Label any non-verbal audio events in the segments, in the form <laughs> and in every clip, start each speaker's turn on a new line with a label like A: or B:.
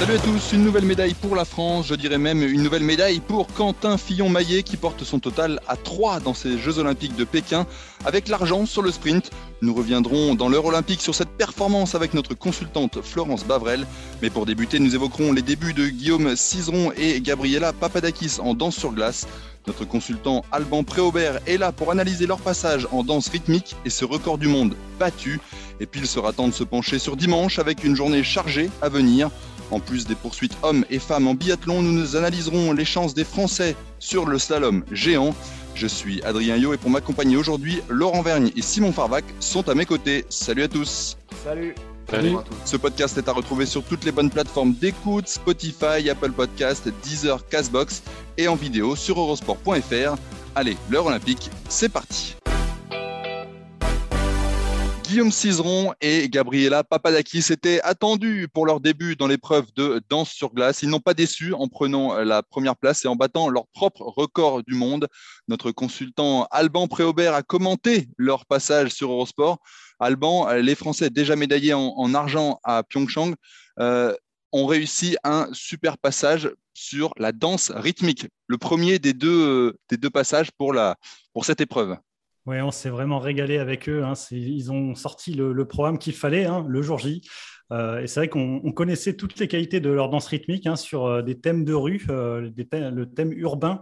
A: Salut à tous, une nouvelle médaille pour la France, je dirais même une nouvelle médaille pour Quentin Fillon-Maillet qui porte son total à 3 dans ces Jeux Olympiques de Pékin avec l'argent sur le sprint. Nous reviendrons dans l'heure olympique sur cette performance avec notre consultante Florence Bavrel. Mais pour débuter, nous évoquerons les débuts de Guillaume Cizeron et Gabriela Papadakis en danse sur glace. Notre consultant Alban Préaubert est là pour analyser leur passage en danse rythmique et ce record du monde battu. Et puis il sera temps de se pencher sur dimanche avec une journée chargée à venir. En plus des poursuites hommes et femmes en biathlon, nous nous analyserons les chances des Français sur le slalom géant. Je suis Adrien Yo et pour m'accompagner aujourd'hui, Laurent Vergne et Simon Farvac sont à mes côtés. Salut à tous.
B: Salut.
A: Salut. Ce podcast est à retrouver sur toutes les bonnes plateformes d'écoute, Spotify, Apple Podcast, Deezer, Castbox et en vidéo sur eurosport.fr. Allez, l'heure olympique, c'est parti. Guillaume Cizeron et Gabriela Papadakis étaient attendus pour leur début dans l'épreuve de danse sur glace. Ils n'ont pas déçu en prenant la première place et en battant leur propre record du monde. Notre consultant Alban Préaubert a commenté leur passage sur Eurosport. Alban, les Français déjà médaillés en, argent à Pyeongchang euh, ont réussi un super passage sur la danse rythmique, le premier des deux, passages pour cette épreuve.
B: On s'est vraiment régalé avec eux. Hein. Ils ont sorti le, programme qu'il fallait hein, le jour J. Euh, et c'est vrai qu'on connaissait toutes les qualités de leur danse rythmique hein, sur euh, des thèmes de rue, euh, le thème urbain,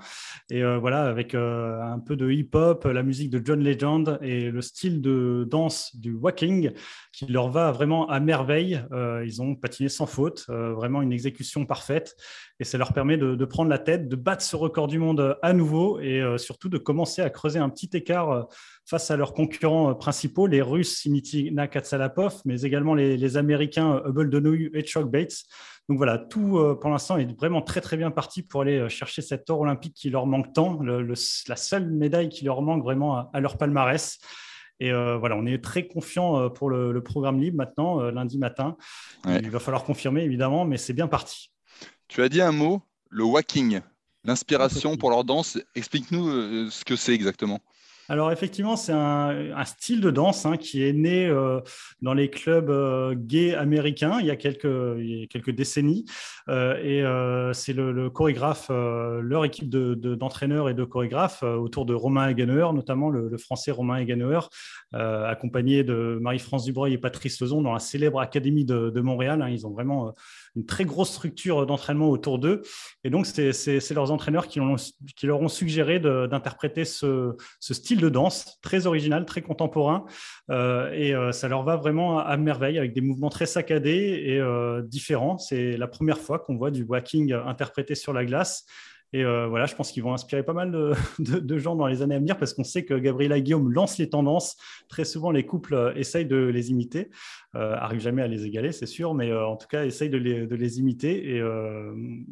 B: et voilà, avec un peu de hip-hop, la musique de John Legend et le style de danse du walking qui leur va vraiment à merveille. ils ont patiné sans faute, vraiment une exécution parfaite, et ça leur permet de, prendre la tête, de battre ce record du monde à nouveau, et surtout de commencer à creuser un petit écart face à leurs concurrents principaux, les Russes Simitina Katsalapov, mais également les, Américains Hubble Donohue et Chuck Bates. Donc voilà, tout euh, pour l'instant est vraiment très très bien parti pour aller euh, chercher cet or olympique qui leur manque tant, la seule médaille qui leur manque vraiment à, leur palmarès. Et euh, voilà, on est très confiant pour le, programme libre maintenant, lundi matin. Il va falloir confirmer évidemment, mais c'est bien parti.
A: Tu as dit un mot, le walking, l'inspiration pour leur danse. Explique-nous ce que c'est exactement.
B: Alors effectivement, c'est un, style de danse hein, qui est né euh, dans les clubs euh, gays américains il y a quelques, quelques décennies. Euh, et c'est le, chorégraphe, leur équipe d'entraîneurs et de chorégraphes autour de Romain Hagenauer, notamment le, français Romain Hagenauer, accompagné de Marie-France Dubreuil et Patrice Lezon dans la célèbre Académie de, Montréal. Hein. ils ont vraiment une très grosse structure d'entraînement autour d'eux. Et donc, c'est leurs entraîneurs qui, leur ont suggéré d'interpréter ce, style de danse très original, très contemporain. Euh, et euh, ça leur va vraiment à, merveille avec des mouvements très saccadés et euh, différents. C'est la première fois qu'on voit du walking interprété sur la glace. Et euh, voilà, je pense qu'ils vont inspirer pas mal de, <laughs> gens dans les années à venir parce qu'on sait que Gabriela Guillaume lance les tendances. Très souvent, les couples euh, essayent de les imiter. Euh, arrivent jamais à les égaler, c'est sûr, mais euh, en tout cas, essayent de les, imiter. Et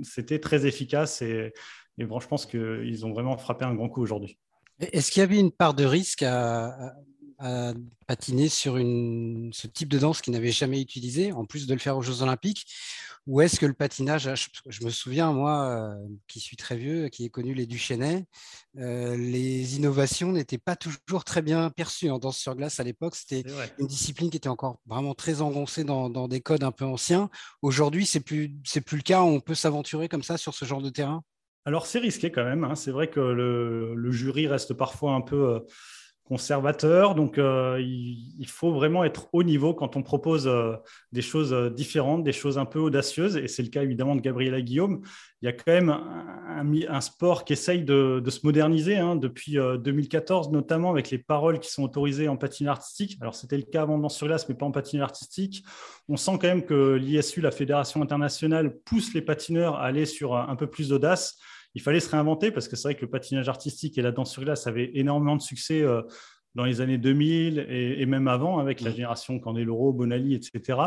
B: c'était très efficace. Et, bon, je pense qu'ils ont vraiment frappé un grand coup aujourd'hui.
C: Est-ce qu'il y avait une part de risque à, à patiner sur une, ce type de danse qu'il n'avait jamais utilisé, en plus de le faire aux Jeux Olympiques Ou est-ce que le patinage, je, me souviens, moi, euh, qui suis très vieux, qui ai connu les Duchesnay, euh, les innovations n'étaient pas toujours très bien perçues en danse sur glace à l'époque. C'était une discipline qui était encore vraiment très engoncée dans, des codes un peu anciens. Aujourd'hui, c'est plus, plus le cas. On peut s'aventurer comme ça sur ce genre de terrain?
B: Alors c'est risqué quand même. Hein. C'est vrai que le, le, jury reste parfois un peu euh, conservateur. Donc, euh, il, faut vraiment être haut niveau quand on propose euh, des choses euh, différentes, des choses un peu audacieuses. Et c'est le cas évidemment de Gabriela Guillaume. Il y a quand même un, sport qui essaye de, se moderniser hein, depuis 2014, notamment avec les paroles qui sont autorisées en patinage artistique. Alors, c'était le cas avant dans sur glace, mais pas en patinage artistique. On sent quand même que l'ISU, la Fédération internationale, pousse les patineurs à aller sur un peu plus d'audace. Il fallait se réinventer parce que c'est vrai que le patinage artistique et la danse sur glace avaient énormément de succès dans les années 2000 et, même avant, avec la génération Candeloro, Bonali, etc.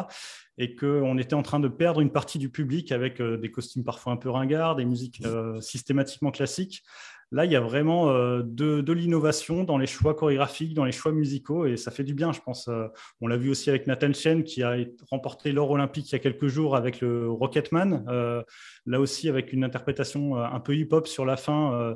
B: Et qu'on était en train de perdre une partie du public avec euh, des costumes parfois un peu ringards, des musiques euh, systématiquement classiques. Là, il y a vraiment euh, de, l'innovation dans les choix chorégraphiques, dans les choix musicaux, et ça fait du bien, je pense. Euh, on l'a vu aussi avec Nathan Chen, qui a remporté l'or olympique il y a quelques jours avec le Rocketman, euh, là aussi avec une interprétation un peu hip-hop sur la fin,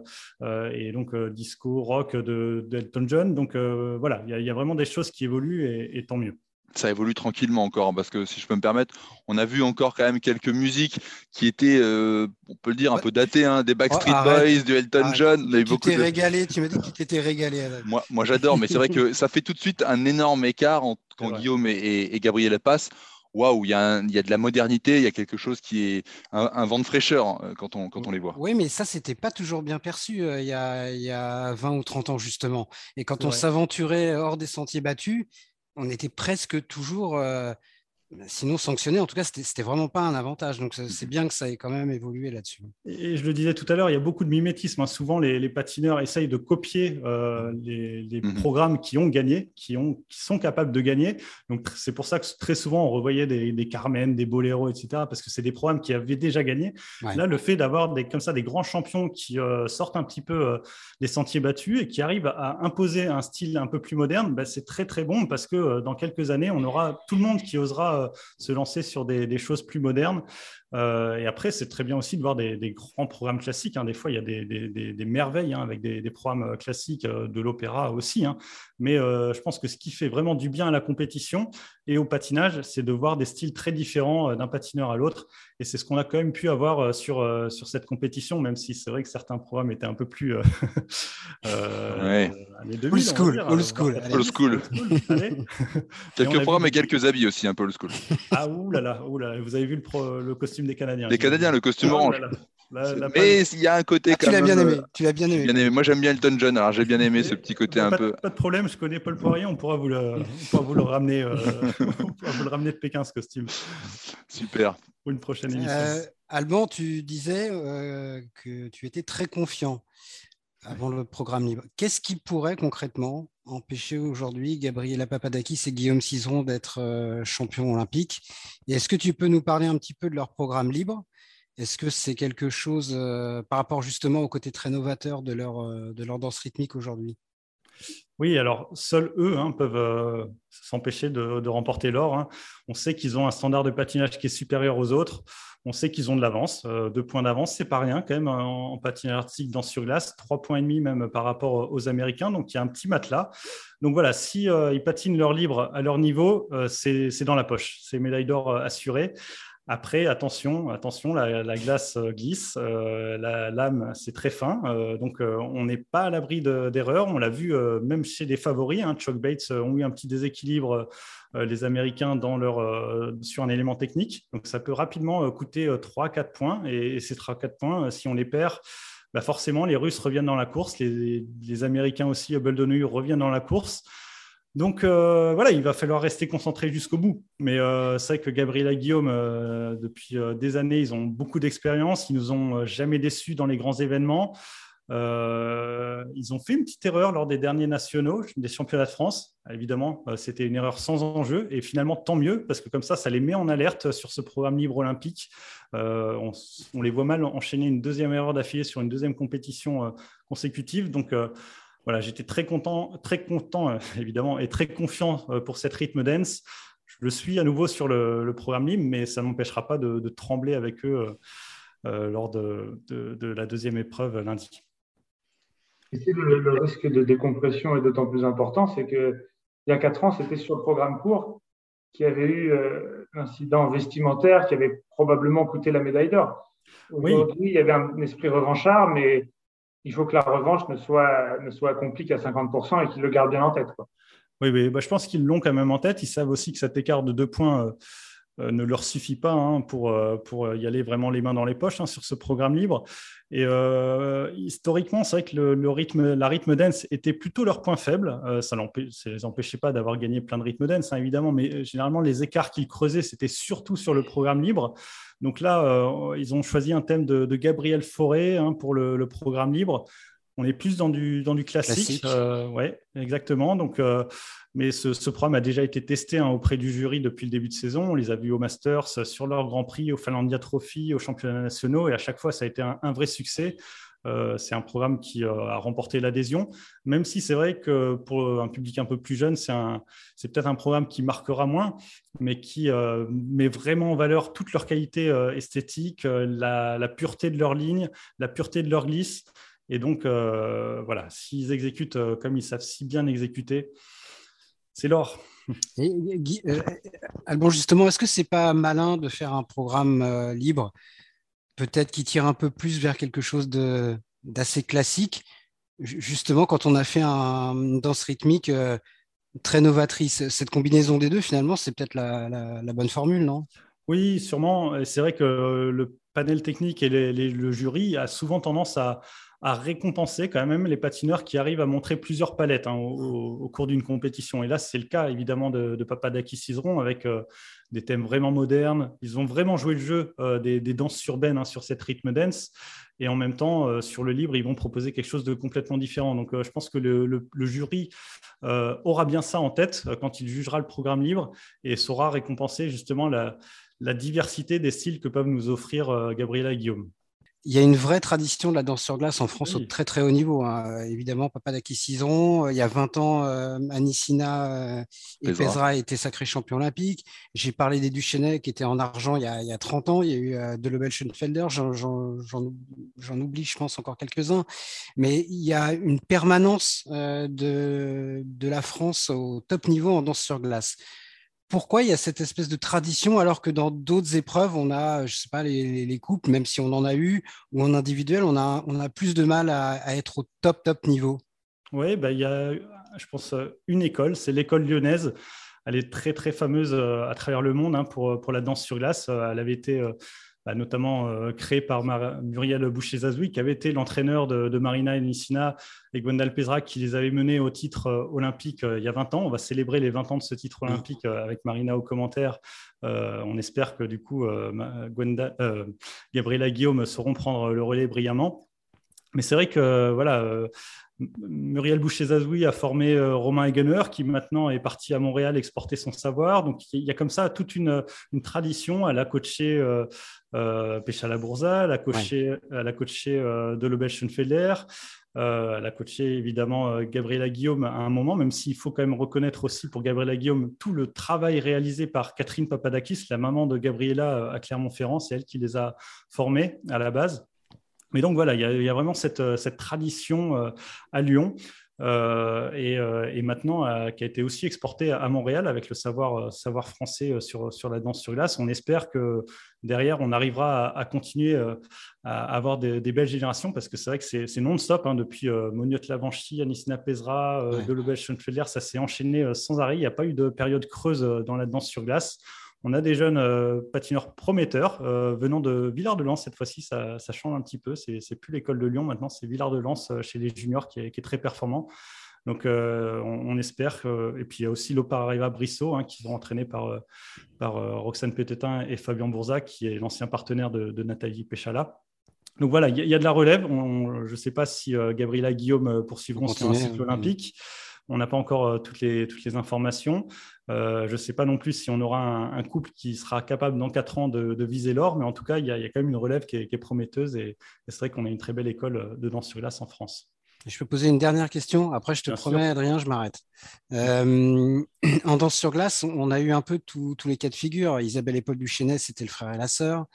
B: et donc disco, rock de, d'Elton John. Donc voilà, il y, a vraiment des choses qui évoluent, et tant mieux
A: ça évolue tranquillement encore, parce que si je peux me permettre, on a vu encore quand même quelques musiques qui étaient, euh, on peut le dire, un peu datées, hein, des Backstreet oh, Boys, du Elton John.
C: Tu, tu t'es régalé, tu m'as dit que tu t'étais régalé.
A: Moi, moi j'adore, mais c'est vrai que <laughs> ça fait tout de suite un énorme écart entre quand Guillaume et, et, Gabriel passent. Waouh, il y, a de la modernité, il y a quelque chose qui est un, vent de fraîcheur euh, quand on, quand on les voit.
C: Oui, mais ça, c'était pas toujours bien perçu euh, il, y a, il, y a, 20 ou 30 ans, justement. Et quand on s'aventurait hors des sentiers battus, on était presque toujours sinon sanctionné. En tout cas, c'était vraiment pas un avantage. Donc, c'est bien que ça ait quand même évolué là-dessus.
B: Et je le disais tout à l'heure, il y a beaucoup de mimétisme. Hein. Souvent, les, patineurs essayent de copier euh, les, mhm. programmes qui ont gagné, qui, ont, qui sont capables de gagner. Donc, c'est pour ça que très souvent, on revoyait des, Carmen, des Boléro, etc., parce que c'est des programmes qui avaient déjà gagné. Là, le fait d'avoir des, comme ça des grands champions qui euh, sortent un petit peu euh, des sentiers battus et qui arrivent à imposer un style un peu plus moderne, bah, c'est très, très bon parce que dans quelques années, on aura tout le monde qui osera se lancer sur des, choses plus modernes. Euh, et après, c'est très bien aussi de voir des, grands programmes classiques. Hein. Des fois, il y a des, merveilles hein, avec des, programmes classiques euh, de l'opéra aussi. Hein. Mais euh, je pense que ce qui fait vraiment du bien à la compétition et au patinage, c'est de voir des styles très différents d'un patineur à l'autre. Et c'est ce qu'on a quand même pu avoir sur, sur cette compétition, même si c'est vrai que certains programmes étaient un peu plus. <laughs>
A: ouais.
C: old school. old
A: school. Old school. quelques programmes et quelques habits aussi, un peu old school.
B: Ah, oulala, là vous avez vu le, le costume des Canadiens.
A: Les Canadiens, le costume oh orange. mais il y a un côté
C: ah, tu l'as bien aimé. Tu l'as bien aimé.
A: Moi, j'aime bien Elton John. Alors, j'ai bien aimé ce petit côté un peu.
B: Pas de problème. Je connais Paul Poirier. On pourra vous le, vous le ramener. Euh, <laughs> vous le ramener de Pékin ce costume.
A: Super.
B: Pour une prochaine émission.
C: Euh, Alban, tu disais euh, que tu étais très confiant avant le programme libre. Qu'est-ce qui pourrait concrètement empêcher aujourd'hui Gabriela Papadakis et Guillaume Cizeron d'être euh, champions olympiques? Est-ce que tu peux nous parler un petit peu de leur programme libre? Est-ce que c'est quelque chose euh, par rapport justement au côté très novateur de leur, euh, danse rythmique aujourd'hui?
B: Oui, alors seuls eux hein, peuvent s'empêcher de, remporter l'or. Hein. On sait qu'ils ont un standard de patinage qui est supérieur aux autres. On sait qu'ils ont de l'avance, euh, deux points d'avance, c'est pas rien quand même en, patinage artistique dans sur glace, trois points et demi même par rapport aux Américains. Donc il y a un petit matelas. Donc voilà, si euh, ils patinent leur libre à leur niveau, euh, c'est dans la poche, c'est médaille d'or assurée. Après, attention, attention, la, glace glisse, la lame c'est très fin, donc on n'est pas à l'abri d'erreurs. on l'a vu même chez des favoris, hein, Chuck Bates ont eu un petit déséquilibre euh, les Américains euh, sur un élément technique. Donc ça peut rapidement euh, coûter 3-4 points. Et, ces 3-4 points, si on les perd, bah forcément, les Russes reviennent dans la course, les, Américains aussi, Hubble reviennent dans la course. Donc voilà, il va falloir rester concentré jusqu'au bout. Mais c'est vrai que Gabriel et Guillaume, depuis des années, ils ont beaucoup d'expérience. Ils nous ont jamais déçus dans les grands événements. Euh, ils ont fait une petite erreur lors des derniers nationaux, des championnats de France. Évidemment, euh, c'était une erreur sans enjeu. Et finalement, tant mieux, parce que comme ça, ça les met en alerte sur ce programme libre olympique. Euh, on, les voit mal enchaîner une deuxième erreur d'affilée sur une deuxième compétition consécutive. Donc, voilà, j'étais très content, très content, <laughs> évidemment, et très confiant pour cette rythme dance. Je le suis à nouveau sur le, programme libre, mais ça n'empêchera pas de, trembler avec eux. lors de, la deuxième épreuve lundi.
D: Ici, le, risque de décompression est d'autant plus important, c'est qu'il y a quatre ans, c'était sur le programme court qui avait eu euh, un incident vestimentaire qui avait probablement coûté la médaille d'or. Aujourd'hui, il y avait un esprit revanchard, mais il faut que la revanche ne soit, ne soit accomplie qu'à 50% et qu'ils le gardent bien en tête.
B: Oui, mais bah, je pense qu'ils l'ont quand même en tête. Ils savent aussi que cet écart de deux points. Euh, euh, ne leur suffit pas hein, pour, euh, y aller vraiment les mains dans les poches hein, sur ce programme libre. Et historiquement, c'est vrai que le, rythme, la rythme dance était plutôt leur point faible. ça ne les empêchait pas d'avoir gagné plein de rythme dance, hein, évidemment, mais généralement, les écarts qu'ils creusaient, c'était surtout sur le programme libre. Donc là, ils ont choisi un thème de, Gabriel Fauré hein, pour le, programme libre. On est plus dans du, dans du classique. oui, exactement. Donc, mais ce, programme a déjà été testé hein, auprès du jury depuis le début de saison. On les a vus au Masters, sur leur Grand Prix, au Finlandia Trophy, aux championnats nationaux, et à chaque fois, ça a été un, vrai succès. Euh, c'est un programme qui euh, a remporté l'adhésion, même si c'est vrai que pour un public un peu plus jeune, c'est peut-être un programme qui marquera moins, mais qui euh, met vraiment en valeur toute leur qualité esthétique, la, pureté de leur ligne, la pureté de leur glisse. Et donc, voilà, s'ils exécutent comme ils savent si bien exécuter, c'est l'or.
C: Euh, Albon, justement, est-ce que c'est pas malin de faire un programme libre, peut-être qui tire un peu plus vers quelque chose d'assez classique, justement quand on a fait un, une danse rythmique euh, très novatrice Cette combinaison des deux, finalement, c'est peut-être la, bonne formule, non?
B: Oui, sûrement. C'est vrai que le panel technique et le jury a souvent tendance à, à récompenser quand même les patineurs qui arrivent à montrer plusieurs palettes hein, au, cours d'une compétition. Et là, c'est le cas évidemment de, de Papadakis Cizeron avec euh, des thèmes vraiment modernes. Ils ont vraiment joué le jeu euh, des, danses urbaines hein, sur cette rythme dance. Et en même temps, euh, sur le libre, ils vont proposer quelque chose de complètement différent. Donc, je pense que le, jury aura bien ça en tête quand il jugera le programme libre et saura récompenser justement la, la diversité des styles que peuvent nous offrir Gabriela et Guillaume
C: il y a une vraie tradition de la danse sur glace en France au très très haut niveau. Hein. Évidemment, Papadakis Cizeron, il y a 20 ans, euh, Anissina euh, et Pesra étaient sacrés champions olympiques. J'ai parlé des Duchesnay qui étaient en argent il y a, il y a 30 ans. Il y a eu euh, de Lobel Schoenfelder, j'en oublie, je pense, encore quelques-uns. Mais il y a une permanence euh, de, de la France au top niveau en danse sur glace pourquoi il y a cette espèce de tradition alors que dans d'autres épreuves, on a, je sais pas, les, les, couples, même si on en a eu, ou en individuel, on a, on a plus de mal à, être au top, top niveau?
B: Oui, bah, il y a, je pense, une école, c'est l'école lyonnaise. Elle est très, très fameuse euh, à travers le monde hein, pour, pour la danse sur glace. Elle avait été euh, bah, notamment euh, créé par Muriel Boucher-Zazoui, qui avait été l'entraîneur de, Marina Nissina et Gwendal Pesra, qui les avait menés au titre euh, olympique euh, il y a 20 ans. On va célébrer les 20 ans de ce titre olympique avec Marina au commentaire. on espère que du coup, Gwenda, Gabriela Guillaume sauront prendre le relais brillamment. Mais c'est vrai que voilà, Muriel Boucher-Zazoui a formé Romain Egener, qui maintenant est parti à Montréal exporter son savoir. Donc, il y a comme ça toute une, tradition. Elle a coaché euh, euh, Péchala Bourza, elle a coaché, elle a coaché euh, de Lobel Schoenfelder, elle a coaché évidemment Gabriela Guillaume à un moment, même s'il faut quand même reconnaître aussi pour Gabriela Guillaume tout le travail réalisé par Catherine Papadakis, la maman de Gabriela à Clermont-Ferrand. C'est elle qui les a formés à la base. Mais donc voilà, il y a, vraiment cette, euh, tradition euh, à Lyon. Euh, et, maintenant qui a été aussi exportée à Montréal avec le savoir, savoir français sur, sur la danse sur glace. On espère que derrière, on arrivera à, continuer à avoir des, belles générations parce que c'est vrai que c'est non-stop. Hein, depuis Moniot Lavanchy, Anissina Pezra, ouais. Delobel Schoenfelder, ça s'est enchaîné sans arrêt. Il n'y a pas eu de période creuse dans la danse sur glace on a des jeunes euh, patineurs prometteurs euh, venant de Villard-de-Lans. Cette fois-ci, ça, change un petit peu. C'est, n'est plus l'école de Lyon maintenant, c'est Villard-de-Lans euh, chez les juniors qui est, très performant. Donc, on, espère. et puis, il y a aussi l'Oparariva Brissot, hein, qui sont entraînés par, par Roxane Pétetin et Fabien Bourza, qui est l'ancien partenaire de, Nathalie Péchala. Donc voilà, il y, a de la relève. je ne sais pas si Gabriela Guillaume poursuivront sur un cycle olympique. On n'a pas encore euh, toutes, les, toutes les informations. Euh, je ne sais pas non plus si on aura un, couple qui sera capable dans quatre ans de, viser l'or, mais en tout cas, il y, a, quand même une relève qui est, prometteuse et, c'est vrai qu'on a une très belle école euh, de danse sur glace en France.
C: Je peux poser une dernière question. Après, je te promets, Adrien, je m'arrête. <clears throat> en danse sur glace, on a eu un peu tous les cas de figure. Isabelle et Paul Duchesnet, c'était le frère et la sœur.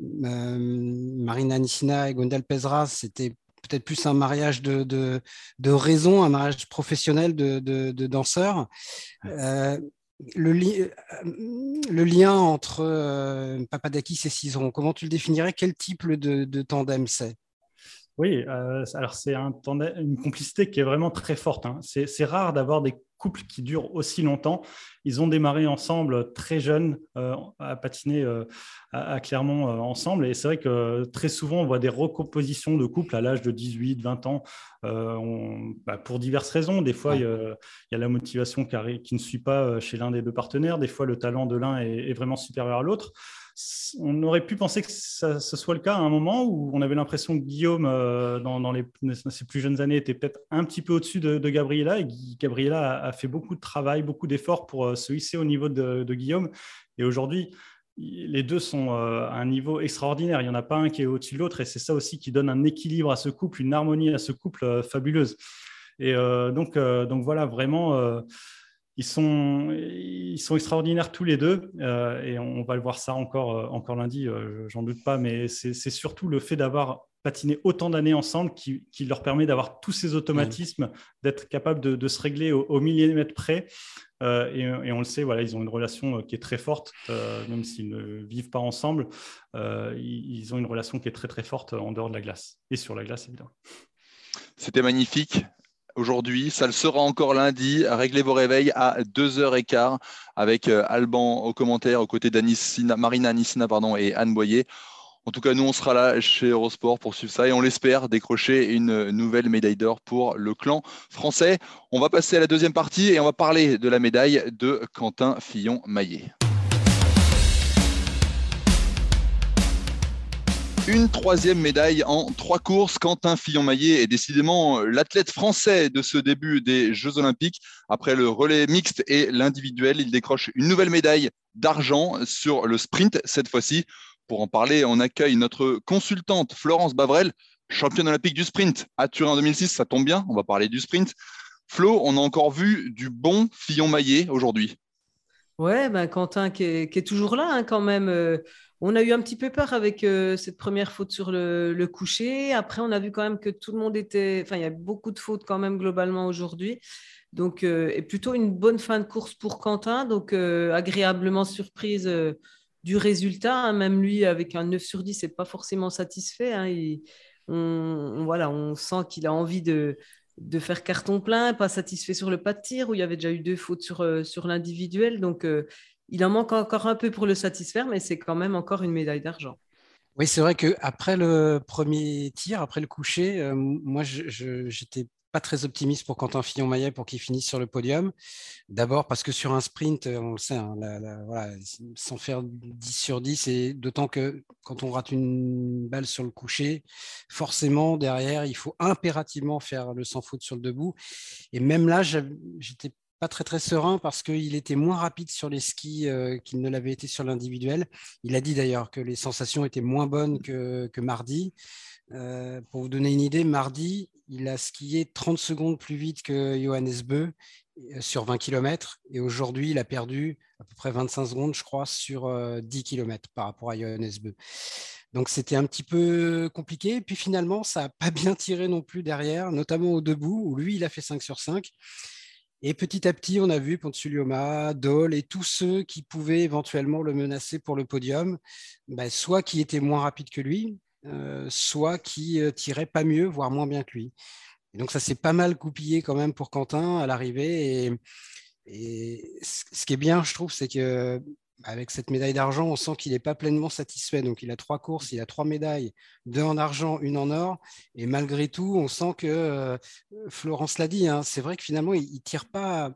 C: Marina Nissina et Gondal Pezra, c'était peut-être plus un mariage de, de, raison, un mariage professionnel de, de danseurs. Euh, le, euh, le, lien entre euh, Papadakis et Cizeron, comment tu le définirais? Quel type de, tandem c'est?
B: Oui, alors c'est un une complicité qui est vraiment très forte. Hein. C'est rare d'avoir des couple qui dure aussi longtemps. Ils ont démarré ensemble très jeunes euh, à patiner euh, à, Clermont euh, ensemble. Et c'est vrai que très souvent, on voit des recompositions de couples à l'âge de 18, 20 ans bah, pour diverses raisons. Des fois, il, y a, la motivation qui, ne suit pas chez l'un des deux partenaires. Des fois, le talent de l'un est, vraiment supérieur à l'autre on aurait pu penser que ça, ce soit le cas à un moment où on avait l'impression que Guillaume, dans, les, ses plus jeunes années, était peut-être un petit peu au-dessus de, Gabriela. Et Gabriela a, fait beaucoup de travail, beaucoup d'efforts pour se hisser au niveau de, de Guillaume. Et aujourd'hui, les deux sont à un niveau extraordinaire. Il n'y en a pas un qui est au-dessus de l'autre. Et c'est ça aussi qui donne un équilibre à ce couple, une harmonie à ce couple fabuleuse. Et donc, donc voilà, vraiment ils sont, ils sont extraordinaires tous les deux euh, et on va le voir ça encore, euh, encore lundi, euh, j'en doute pas, mais c'est surtout le fait d'avoir patiné autant d'années ensemble qui, qui, leur permet d'avoir tous ces automatismes, d'être capable de, de, se régler au, millimètre près. Et, et, on le sait, voilà, ils ont une relation qui est très forte, même s'ils ne vivent pas ensemble, ils, ils ont une relation qui est très très forte en dehors de la glace et sur la glace évidemment.
A: C'était magnifique aujourd'hui. Ça le sera encore lundi. Réglez vos réveils à 2h15 avec euh, Alban au commentaire aux côtés d'Marina Anissina pardon, et Anne Boyer. En tout cas, nous, on sera là chez Eurosport pour suivre ça et on l'espère décrocher une nouvelle médaille d'or pour le clan français. On va passer à la deuxième partie et on va parler de la médaille de Quentin Fillon-Maillet. Une troisième médaille en trois courses. Quentin Fillon-Maillet est décidément l'athlète français de ce début des Jeux Olympiques. Après le relais mixte et l'individuel, il décroche une nouvelle médaille d'argent sur le sprint cette fois-ci. Pour en parler, on accueille notre consultante Florence Bavrel, championne olympique du sprint à Turin en 2006. Ça tombe bien, on va parler du sprint. Flo, on a encore vu du bon Fillon-Maillet aujourd'hui.
E: Ouais, ben Quentin qui est, toujours là hein, quand même. Euh, on a eu un petit peu peur avec euh, cette première faute sur le, coucher. Après, on a vu quand même que tout le monde était. Enfin, il y a beaucoup de fautes quand même globalement aujourd'hui. Donc, euh, et plutôt une bonne fin de course pour Quentin. Donc, euh, agréablement surprise du résultat. Hein. Même lui, avec un 9 sur 10, n'est pas forcément satisfait. Hein. on, voilà, on sent qu'il a envie de, de faire carton plein, pas satisfait sur le pas de tir, où il y avait déjà eu deux fautes sur, sur l'individuel. Donc, il en manque encore un peu pour le satisfaire, mais c'est quand même encore une médaille d'argent.
C: Oui, c'est vrai qu'après le premier tir, après le coucher, euh, moi, je n'étais pas très optimiste pour Quentin Fillon-Maillet pour qu'il finisse sur le podium. D'abord parce que sur un sprint, euh, on le sait, hein, sans faire 10 sur 10, et d'autant que quand on rate une balle sur le coucher, forcément, derrière, il faut impérativement faire le sans faute sur le debout. Et même là, j'étais pas très très serein parce qu'il était moins rapide sur les skis euh, qu'il ne l'avait été sur l'individuel. Il a dit d'ailleurs que les sensations étaient moins bonnes que, mardi. Euh, pour vous donner une idée, mardi, il a skié 30 secondes plus vite que Johannes Beu euh, sur 20 km et aujourd'hui, il a perdu à peu près 25 secondes, je crois, sur 10 km par rapport à Johannes Beu. Donc c'était un petit peu compliqué. Puis finalement, ça n'a pas <laughs> bien tiré non plus derrière, notamment au debout, où lui, il a fait 5 sur 5. Et petit à petit, on a vu Pontsuluoma, Dole et tous ceux qui pouvaient éventuellement le menacer pour le podium, bah, soit qui étaient moins rapides que lui, euh, soit qui euh, tiraient pas mieux, voire moins bien que lui. Et donc ça s'est pas mal coupillé quand même pour Quentin à l'arrivée. Et, et, ce qui est bien, je trouve, c'est que avec cette médaille d'argent, on sent qu'il n'est pas pleinement satisfait. Donc, il a trois courses, il a trois médailles, deux en argent, une en or. Et malgré tout, on sent que, euh, Florence l'a dit, hein, c'est vrai que finalement, il ne tire pas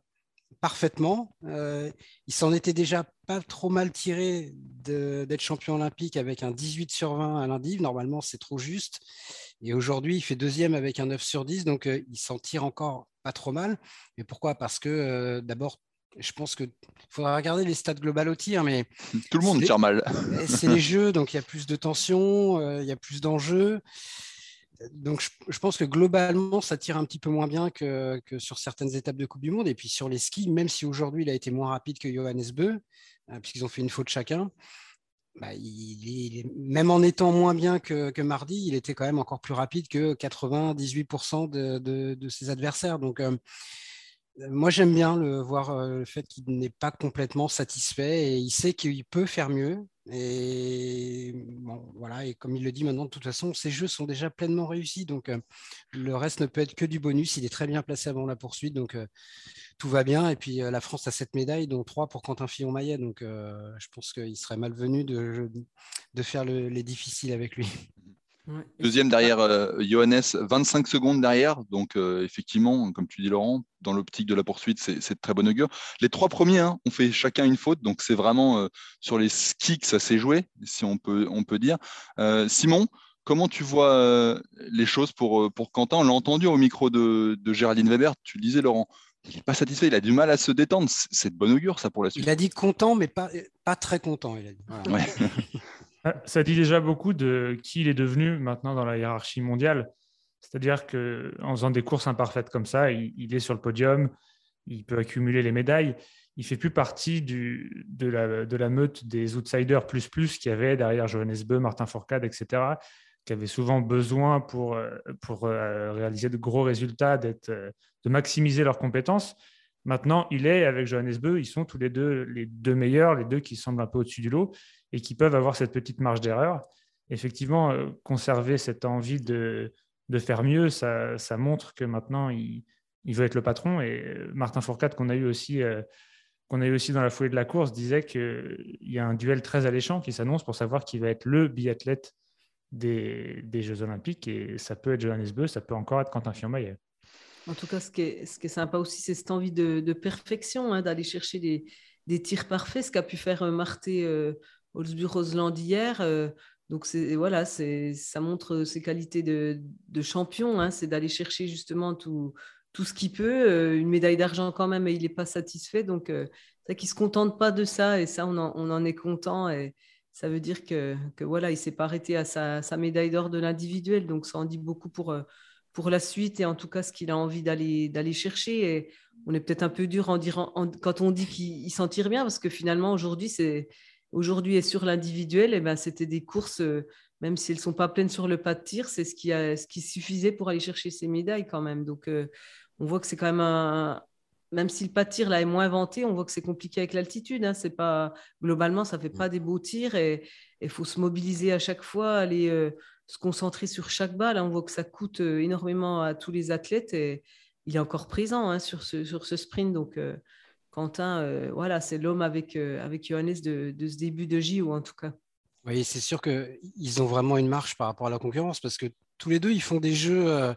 C: parfaitement. Euh, il s'en était déjà pas trop mal tiré d'être champion olympique avec un 18 sur 20 à lundi. Normalement, c'est trop juste. Et aujourd'hui, il fait deuxième avec un 9 sur 10. Donc, euh, il s'en tire encore pas trop mal. Mais pourquoi? Parce que d'abord, je pense qu'il faudra regarder les stats globales au tir, mais <laughs>
A: tout le monde tire mal.
C: c'est les jeux, donc il y a plus de tension, euh, il y a plus d'enjeux. Donc je, pense que globalement, ça tire un petit peu moins bien que, sur certaines étapes de Coupe du Monde. Et puis sur les skis, même si aujourd'hui il a été moins rapide que Johannes Beu, euh, puisqu'ils ont fait une faute chacun, bah, il, même en étant moins bien que, mardi, il était quand même encore plus rapide que 98% de, de, ses adversaires. Donc euh, moi, j'aime bien le voir euh, le fait qu'il n'est pas complètement satisfait et il sait qu'il peut faire mieux. Et voilà. Et comme il le dit maintenant, de toute façon, ces jeux sont déjà pleinement réussis. Donc, euh, le reste ne peut être que du bonus. Il est très bien placé avant la poursuite. Donc, euh, tout va bien. Et puis, la France a sept médailles, dont trois pour Quentin Fillon-Maillet. Donc, je pense qu'il serait malvenu de, de faire les difficiles avec lui. <laughs>
A: Deuxième derrière euh, Johannes, 25 secondes derrière. Donc, euh, effectivement, comme tu dis, Laurent, dans l'optique de la poursuite, c'est de très bon augure. Les trois premiers hein, ont fait chacun une faute, donc c'est vraiment sur les skis que ça s'est joué, si on peut, on peut dire. Simon, comment tu vois les choses pour, pour Quentin? On l'a entendu au micro de, de Géraldine Weber, tu le disais Laurent, il n'est pas satisfait, il a du mal à se détendre. C'est de bon augure, ça, pour la suite.
C: Il a dit content, mais pas, pas très content. Il a dit.
F: Ah, <laughs> ça dit déjà beaucoup de qui il est devenu maintenant dans la hiérarchie mondiale. C'est-à-dire qu'en faisant des courses imparfaites comme ça, il, est sur le podium, il peut accumuler les médailles. Il fait plus partie de, la, meute des outsiders plus plus qui avait derrière Johannes Beu, Martin Fourcade, etc., qui avaient souvent besoin pour, euh, pour euh, réaliser de gros résultats, euh, de maximiser leurs compétences. Maintenant, il est avec Johannes Beu, ils sont tous les deux les deux meilleurs, les deux qui semblent un peu au-dessus du lot et qui peuvent avoir cette petite marge d'erreur. Effectivement, conserver cette envie de, de faire mieux, ça, ça, montre que maintenant, il, il, veut être le patron. Et Martin Fourcade, qu'on a eu aussi qu'on a eu aussi dans la foulée de la course, disait qu'il y a un duel très alléchant qui s'annonce pour savoir qui va être le biathlète des, Jeux Olympiques. Et ça peut être Johannes Beu, ça peut encore être Quentin Fillon-Maillet.
E: En tout cas, ce qui est, ce qui est sympa aussi, c'est cette envie de, perfection, hein, d'aller chercher des, des, tirs parfaits, ce qu'a pu faire euh, Marté euh, Holzbu-Rosland hier. Euh, donc voilà, ça montre ses qualités de, champion, hein, c'est d'aller chercher justement tout, ce qu'il peut. Euh, une médaille d'argent quand même, et il n'est pas satisfait. Donc, c'est qu'il ne se contente pas de ça, et ça, on en, est content. Et, ça veut dire que, que voilà, il s'est pas arrêté à sa, médaille d'or de l'individuel. Donc, ça en dit beaucoup pour, euh, pour la suite et en tout cas ce qu'il a envie d'aller, chercher. Et on est peut-être un peu dur en quand on dit qu'il s'en tire bien parce que finalement, aujourd'hui, c'est, aujourd'hui et sur l'individuel, et ben, c'était des courses, euh, même si elles ne sont pas pleines sur le pas de tir, c'est ce qui, a, ce qui suffisait pour aller chercher ces médailles quand même. Donc, euh, on voit que c'est quand même un, même si le pas de tir là est moins inventé, on voit que c'est compliqué avec l'altitude. Hein. C'est pas globalement, ça fait pas des beaux tirs et il faut se mobiliser à chaque fois, aller euh, se concentrer sur chaque balle. On voit que ça coûte énormément à tous les athlètes et il est encore présent hein, sur, ce, sur ce sprint. Donc euh, Quentin, voilà, c'est l'homme avec avec Johannes de, de, ce début de JO en tout cas.
C: Oui, c'est sûr qu'ils ont vraiment une marche par rapport à la concurrence parce que tous les deux, ils font des jeux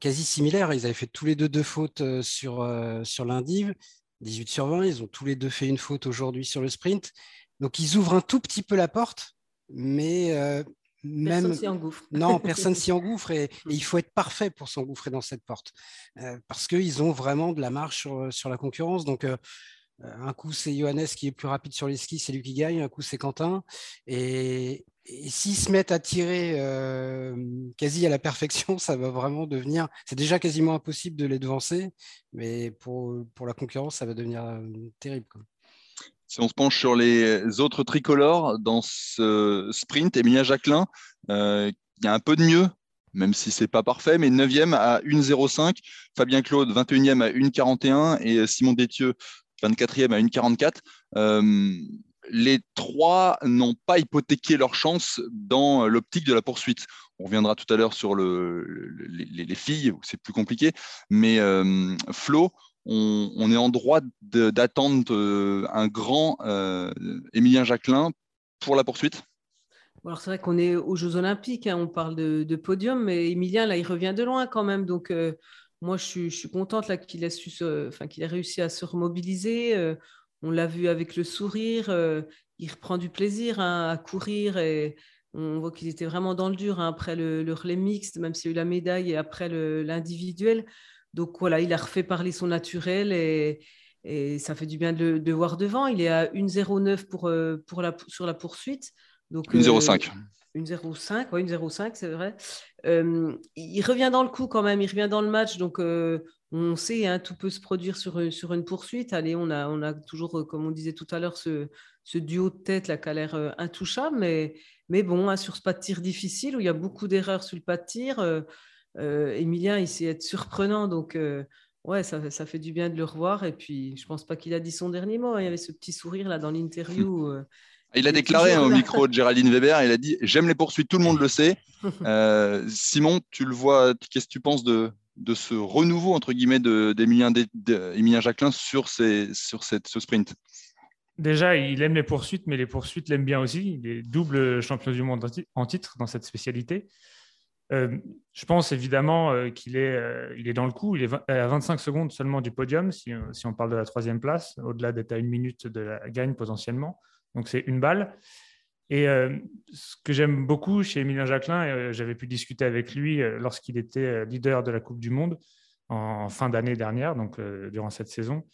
C: quasi similaires. Ils avaient fait tous les deux deux fautes euh, sur, euh, sur l'indiv, 18 sur 20. Ils ont tous les deux fait une faute aujourd'hui sur le sprint. Donc, ils ouvrent un tout petit peu la porte, mais euh, même.
E: Personne s'y engouffre. <laughs>
C: Non, personne <laughs> s'y engouffre et, il faut être parfait pour s'engouffrer dans cette porte parce qu'ils ont vraiment de la marche sur, sur la concurrence. Donc, un coup, c'est Johannes qui est plus rapide sur les skis, c'est lui qui gagne. Un coup, c'est Quentin. Et, et s'ils se mettent à tirer euh, quasi à la perfection, <laughs> ça va vraiment devenir. C'est déjà quasiment impossible de les devancer, mais pour, pour la concurrence, ça va devenir euh, terrible.
A: Si on se penche sur les autres tricolores dans ce sprint, Emilia Jacquelin, euh, il y a un peu de mieux, même si c'est pas parfait, mais 9e à 1,05, Fabien Claude 21e à 1,41 et Simon Détieux 24e à 1,44 les trois n'ont pas hypothéqué leur chance dans l'optique de la poursuite. On reviendra tout à l'heure sur les, filles, c'est plus compliqué. Mais euh, Flo, on, est en droit d'attendre euh, un grand euh, Émilien Jacquelin pour la poursuite
E: alors c'est vrai qu'on est aux Jeux Olympiques, hein, on parle de, podium, mais Émilien, là, il revient de loin quand même. Donc, moi, je suis, contente qu'il ait, réussi à se remobiliser. On l'a vu avec le sourire. Euh, il reprend du plaisir hein, à courir et on voit qu'il était vraiment dans le dur hein, après le, relais mixte, même s'il y a eu la médaille et après l'individuel. Donc voilà, il a refait parler son naturel et, ça fait du bien de le voir devant. Il est à 1,09 pour, euh, pour la, sur la poursuite.
A: 1,05.
E: 1,05, oui, 1,05, c'est vrai. Euh, il revient dans le coup quand même, il revient dans le match, donc on sait, hein, tout peut se produire sur, sur une poursuite. Allez, on a, on a toujours, euh, comme on disait tout à l'heure, ce, duo de tête là, qui a l'air euh, intouchable. Mais, mais bon, hein, sur ce pas de tir difficile, où il y a beaucoup d'erreurs sur le pas de tir, euh, Emilien, il sait être surprenant. Donc, ouais, ça, ça, fait du bien de le revoir. Et puis, je pense pas qu'il a dit son dernier mot. Hein. Il y avait ce petit sourire là dans l'interview. <laughs>
A: il a déclaré au micro de Géraldine Weber, il a dit J'aime les poursuites, tout le monde le sait. <laughs> Simon, tu le vois, qu'est-ce que tu penses de, de ce renouveau entre guillemets d'Emilien Jacquelin sur, ces, sur cette, ce sprint?
F: Déjà, il aime les poursuites, mais les poursuites l'aiment bien aussi. Il est double champion du monde en titre dans cette spécialité. Je pense évidemment qu'il est, il est dans le coup. Il est à 25 secondes seulement du podium, si, on parle de la troisième place, au-delà d'être à une minute de la gagne potentiellement. Donc c'est une balle. Et ce que j'aime beaucoup chez Emilien Jacquelin, j'avais pu discuter avec lui lorsqu'il était leader de la Coupe du Monde en fin d'année dernière, donc durant cette saison,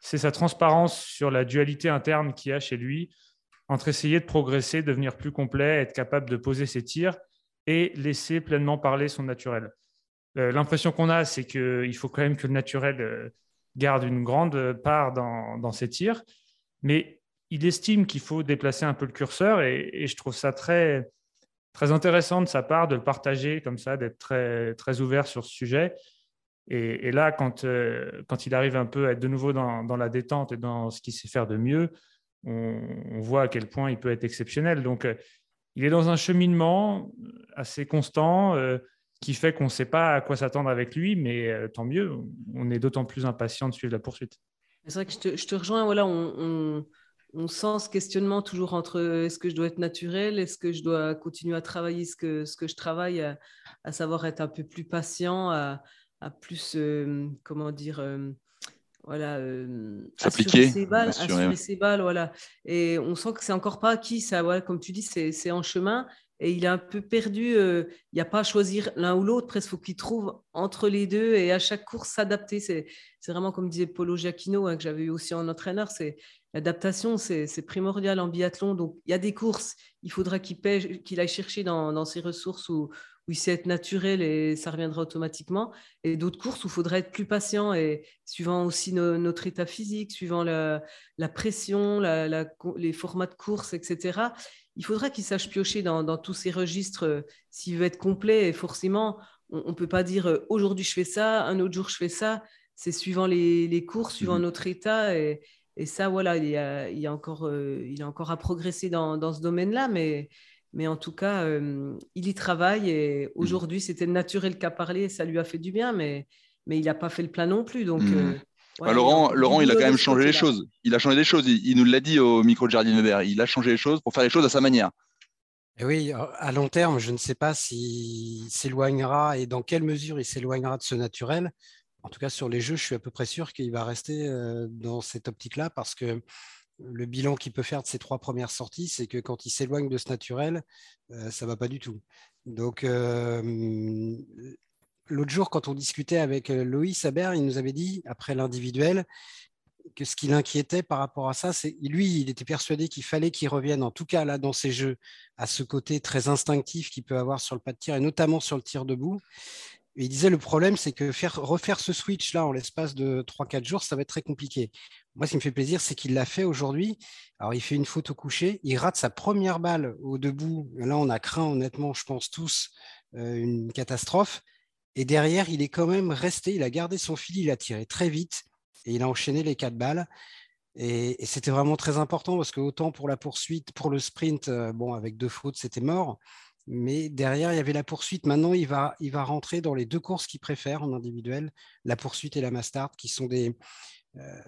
F: c'est sa transparence sur la dualité interne qu'il y a chez lui entre essayer de progresser, devenir plus complet, être capable de poser ses tirs et laisser pleinement parler son naturel. Euh, l'impression qu'on a, c'est qu'il faut quand même que le naturel euh, garde une grande part dans, ses tirs, mais il estime qu'il faut déplacer un peu le curseur et, je trouve ça très, très intéressant de sa part de le partager comme ça, d'être très, très ouvert sur ce sujet. Et, là, quand, euh, quand il arrive un peu à être de nouveau dans, la détente et dans ce qu'il sait faire de mieux, on, voit à quel point il peut être exceptionnel. Donc, euh, il est dans un cheminement assez constant euh, qui fait qu'on ne sait pas à quoi s'attendre avec lui, mais euh, tant mieux, on est d'autant plus impatient de suivre la poursuite.
E: C'est vrai que je te, rejoins, voilà, on, sent ce questionnement toujours entre est-ce que je dois être naturel, est-ce que je dois continuer à travailler ce que, ce que je travaille, à, savoir être un peu plus patient, à, plus, comment dire, voilà, euh,
A: s'appliquer,
E: ses balles, assurer ses balles, voilà. Et on sent que c'est encore pas acquis, ça, voilà, comme tu dis, c'est en chemin. Et il est un peu perdu. Euh, il n'y a pas à choisir l'un ou l'autre. Presque, faut qu'il trouve entre les deux et à chaque course s'adapter. C'est vraiment comme disait Polo Giacchino, hein, que j'avais eu aussi en entraîneur. C'est l'adaptation, c'est primordial en biathlon. Donc, il y a des courses, il faudra qu'il qu'il aille chercher dans, dans ses ressources ou, où il sait être naturel et ça reviendra automatiquement. Et d'autres courses où il faudrait être plus patient et suivant aussi notre état physique, suivant la, pression, les formats de course, etc. Il faudra qu'il sache piocher dans, tous ces registres euh, s'il veut être complet. Et forcément, on ne peut pas dire euh, aujourd'hui je fais ça, un autre jour je fais ça. C'est suivant les, courses, suivant mmh notre état. Et, ça, voilà, il y a, encore, euh, il a encore à progresser dans, dans ce domaine-là. Mais mais en tout cas, euh, il y travaille et aujourd'hui, c'était naturel qu'à parler et ça lui a fait du bien, mais, mais il n'a pas fait le plein non plus. Donc,
A: mmh. euh, bah, Laurent, il, Laurent, il a quand même changé les choses. Il a changé les choses. Il, nous l'a dit au micro de Jardine Vert. Il a changé les choses pour faire les choses à sa manière.
C: Et oui, à long terme, je ne sais pas s'il s'éloignera et dans quelle mesure il s'éloignera de ce naturel. En tout cas, sur les jeux, je suis à peu près sûr qu'il va rester euh, dans cette optique-là parce que le bilan qu'il peut faire de ses trois premières sorties, c'est que quand il s'éloigne de ce naturel, euh, ça va pas du tout. Donc, euh, l'autre jour, quand on discutait avec euh, Loïs Haber, il nous avait dit, après l'individuel, que ce qui l'inquiétait par rapport à ça, c'est lui, il était persuadé qu'il fallait qu'il revienne, en tout cas là dans ses jeux, à ce côté très instinctif qu'il peut avoir sur le pas de tir et notamment sur le tir debout il disait le problème, c'est que faire, refaire ce switch-là en l'espace de 3-4 jours, ça va être très compliqué. Moi, ce qui me fait plaisir, c'est qu'il l'a fait aujourd'hui. Alors, il fait une faute au coucher, il rate sa première balle au debout. Là, on a craint, honnêtement, je pense tous, euh, une catastrophe. Et derrière, il est quand même resté, il a gardé son fil, il a tiré très vite et il a enchaîné les quatre balles. Et, c'était vraiment très important parce que autant pour la poursuite, pour le sprint, euh, bon, avec deux fautes, c'était mort mais derrière, il y avait la poursuite. Maintenant, il va, il va rentrer dans les deux courses qu'il préfère en individuel, la poursuite et la Mastart, qui sont des euh,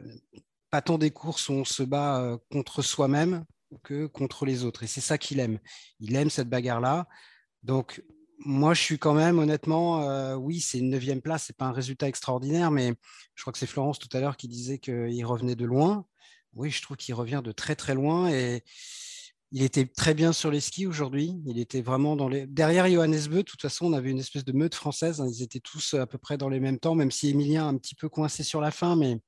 C: pas tant des courses où on se bat euh, contre soi-même que contre les autres. Et c'est ça qu'il aime. Il aime cette bagarre-là. Donc, moi, je suis quand même, honnêtement, euh, oui, c'est une neuvième place, c'est pas un résultat extraordinaire, mais je crois que c'est Florence tout à l'heure qui disait qu'il revenait de loin. Oui, je trouve qu'il revient de très très loin et il était très bien sur les skis aujourd'hui. Il était vraiment dans les. Derrière Johannes Beu, de toute façon, on avait une espèce de meute française. Hein. Ils étaient tous à peu près dans les mêmes temps, même si Emilien a un petit peu coincé sur la fin. Mais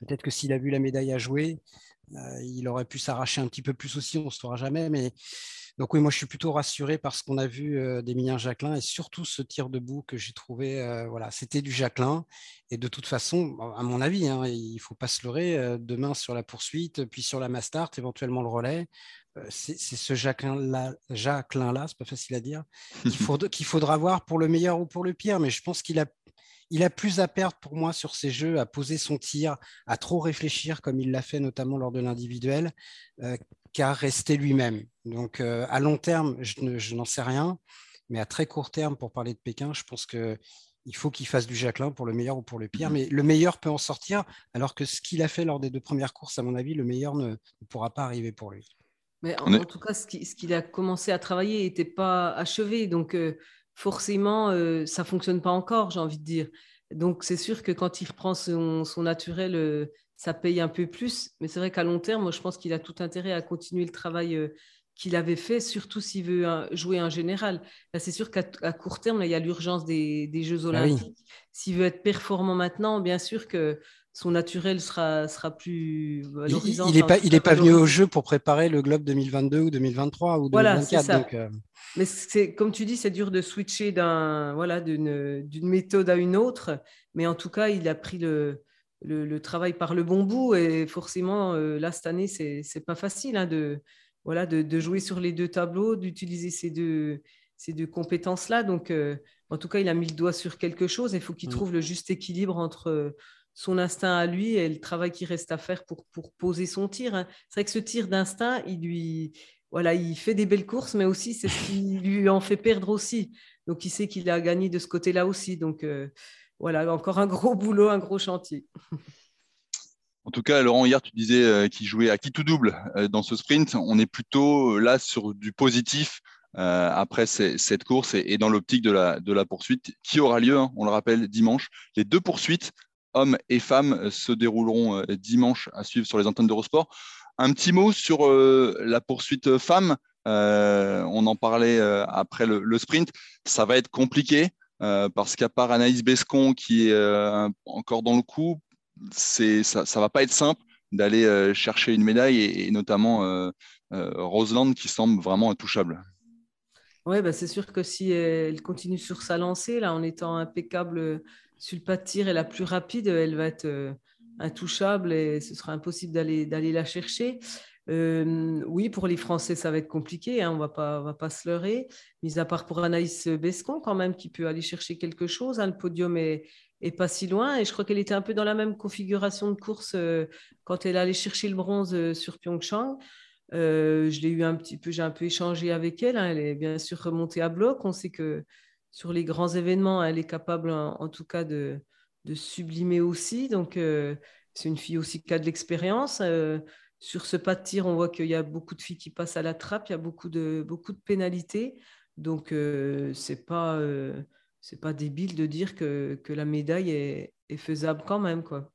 C: peut-être que s'il a vu la médaille à jouer, euh, il aurait pu s'arracher un petit peu plus aussi. On ne se saura jamais. Mais donc oui, moi je suis plutôt rassuré par ce qu'on a vu euh, d'Emilien Jacquelin et surtout ce tir debout que j'ai trouvé, euh, voilà, c'était du Jacquelin. Et de toute façon, à mon avis, hein, il ne faut pas se leurrer, euh, demain sur la poursuite, puis sur la Mastart, éventuellement le relais, c'est ce Jacquelin-là, Jacquelin -là, c'est pas facile à dire, <laughs> qu'il faudra voir pour le meilleur ou pour le pire, mais je pense qu'il a il a plus à perdre pour moi sur ces jeux, à poser son tir, à trop réfléchir comme il l'a fait notamment lors de l'individuel, qu'à rester lui-même. Donc euh, à long terme, je, n'en sais rien, mais à très court terme, pour parler de Pékin, je pense que il faut qu'il fasse du Jacqueline pour le meilleur ou pour le pire. Mmh. Mais le meilleur peut en sortir, alors que ce qu'il a fait lors des deux premières courses, à mon avis, le meilleur ne, pourra pas arriver pour lui.
E: Mais en, tout cas, ce qu'il a commencé à travailler n'était pas achevé. Donc, euh, forcément, ça ne fonctionne pas encore, j'ai envie de dire. Donc, c'est sûr que quand il reprend son, naturel, ça paye un peu plus. Mais c'est vrai qu'à long terme, moi, je pense qu'il a tout intérêt à continuer le travail qu'il avait fait, surtout s'il veut jouer un général. c'est sûr qu'à court terme, il y a l'urgence des, Jeux ah olympiques. S'il veut être performant maintenant, bien sûr que son naturel sera, sera plus
C: valorisant. Il n'est pas, il pas venu au jeu pour préparer le Globe 2022 ou 2023 ou 2024. Voilà,
E: euh. Mais c'est, comme tu dis, c'est dur de switcher d'un, voilà, d'une, d'une méthode à une autre. Mais en tout cas, il a pris le, le, travail par le bon bout. Et forcément, euh, là, cette année, c'est, c'est pas facile hein, de voilà, de, jouer sur les deux tableaux, d'utiliser ces deux, ces deux compétences-là. Donc, euh, en tout cas, il a mis le doigt sur quelque chose. Il faut qu'il mm. trouve le juste équilibre entre euh, son instinct à lui et le travail qui reste à faire pour, pour poser son tir. Hein. C'est vrai que ce tir d'instinct, il lui, voilà, il fait des belles courses, mais aussi c'est ce qui <laughs> lui en fait perdre aussi. Donc, il sait qu'il a gagné de ce côté-là aussi. Donc, euh, voilà, encore un gros <laughs> boulot, un gros chantier.
A: En tout cas, Laurent, hier, tu disais euh, qu'il jouait à qui tout double euh, dans ce sprint. On est plutôt là sur du positif après cette course et, dans l'optique de la, de la poursuite qui aura lieu, hein, on le rappelle, dimanche. Les deux poursuites, hommes et femmes, se dérouleront dimanche à suivre sur les antennes d'Eurosport. Un petit mot sur la poursuite femmes. on en parlait après le, sprint. Ça va être compliqué. parce qu'à part Anaïs Bescon qui est encore dans le coup, ça, ça va pas être simple d'aller euh, chercher une médaille et, notamment euh, euh, Roseland qui semble vraiment intouchable.
E: Oui, bah c'est sûr que si elle continue sur sa lancée, là, en étant impeccable tir et la plus rapide, elle va être intouchable et ce sera impossible d'aller, la chercher. oui, pour les Français, ça va être compliqué, hein, on pas, va pas se leurrer, mis à part pour Anaïs Bescon quand même, qui peut aller chercher quelque chose. Hein, le podium est, pas si loin. Et je crois qu'elle était un peu dans la même configuration de course euh, quand elle allait chercher le bronze euh, sur Pyeongchang. Euh, je l'ai eu un petit peu, j'ai un peu échangé avec elle. Hein. Elle est bien sûr remontée à bloc. On sait que sur les grands événements, elle est capable en, tout cas de, de, sublimer aussi. Donc, c'est une fille aussi qui a de l'expérience. sur ce pas de tir, on voit qu'il y a beaucoup de filles qui passent à la trappe. Il y a beaucoup de, beaucoup de pénalités. Donc, c'est pas c'est pas débile de dire que, que la médaille est, est, faisable quand même. Quoi.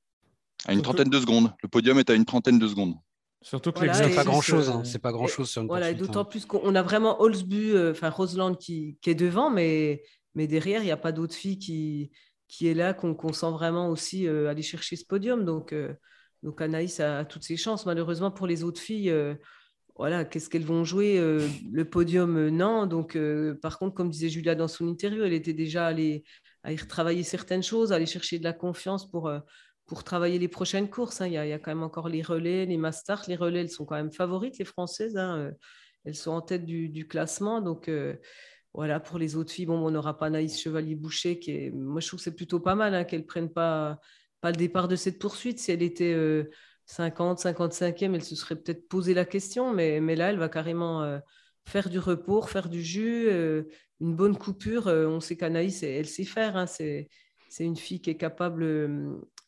A: À une trentaine de secondes. Le podium est à une trentaine de secondes.
C: Surtout que voilà, c'est pas grand chose. Hein. C'est pas grand chose sur une
E: Voilà, d'autant hein. plus qu'on a vraiment Holzbu, euh, enfin Roseland qui, qui, est devant, mais, mais derrière, il n'y a pas d'autres filles qui, qui est là, qu'on sent vraiment aussi euh, aller chercher ce podium. Donc, euh, donc Anaïs a, a, toutes ses chances. Malheureusement, pour les autres filles, voilà, qu'est-ce qu'elles vont jouer Le podium, non. Donc, par contre, comme disait Julia dans son interview, elle était déjà allée à y retravailler certaines choses, aller chercher de la confiance pour, pour travailler les prochaines courses. Hein. Il, y a, quand même encore les relais, les masters. Les relais, elles sont quand même favorites, les Françaises. Hein. Elles sont en tête du, classement. Donc, voilà, pour les autres filles, bon, on n'aura pas Naïs Chevalier-Boucher, qui est, moi, je trouve que c'est plutôt pas mal hein, qu'elle ne prenne pas, pas le départ de cette poursuite. Si elle était 50, 55e, elle se serait peut-être posé la question, mais, là, elle va carrément euh, faire du repos, faire du jus, euh, une bonne coupure. Euh, on sait qu'Anaïs, elle sait faire. Hein, c'est, une fille qui est capable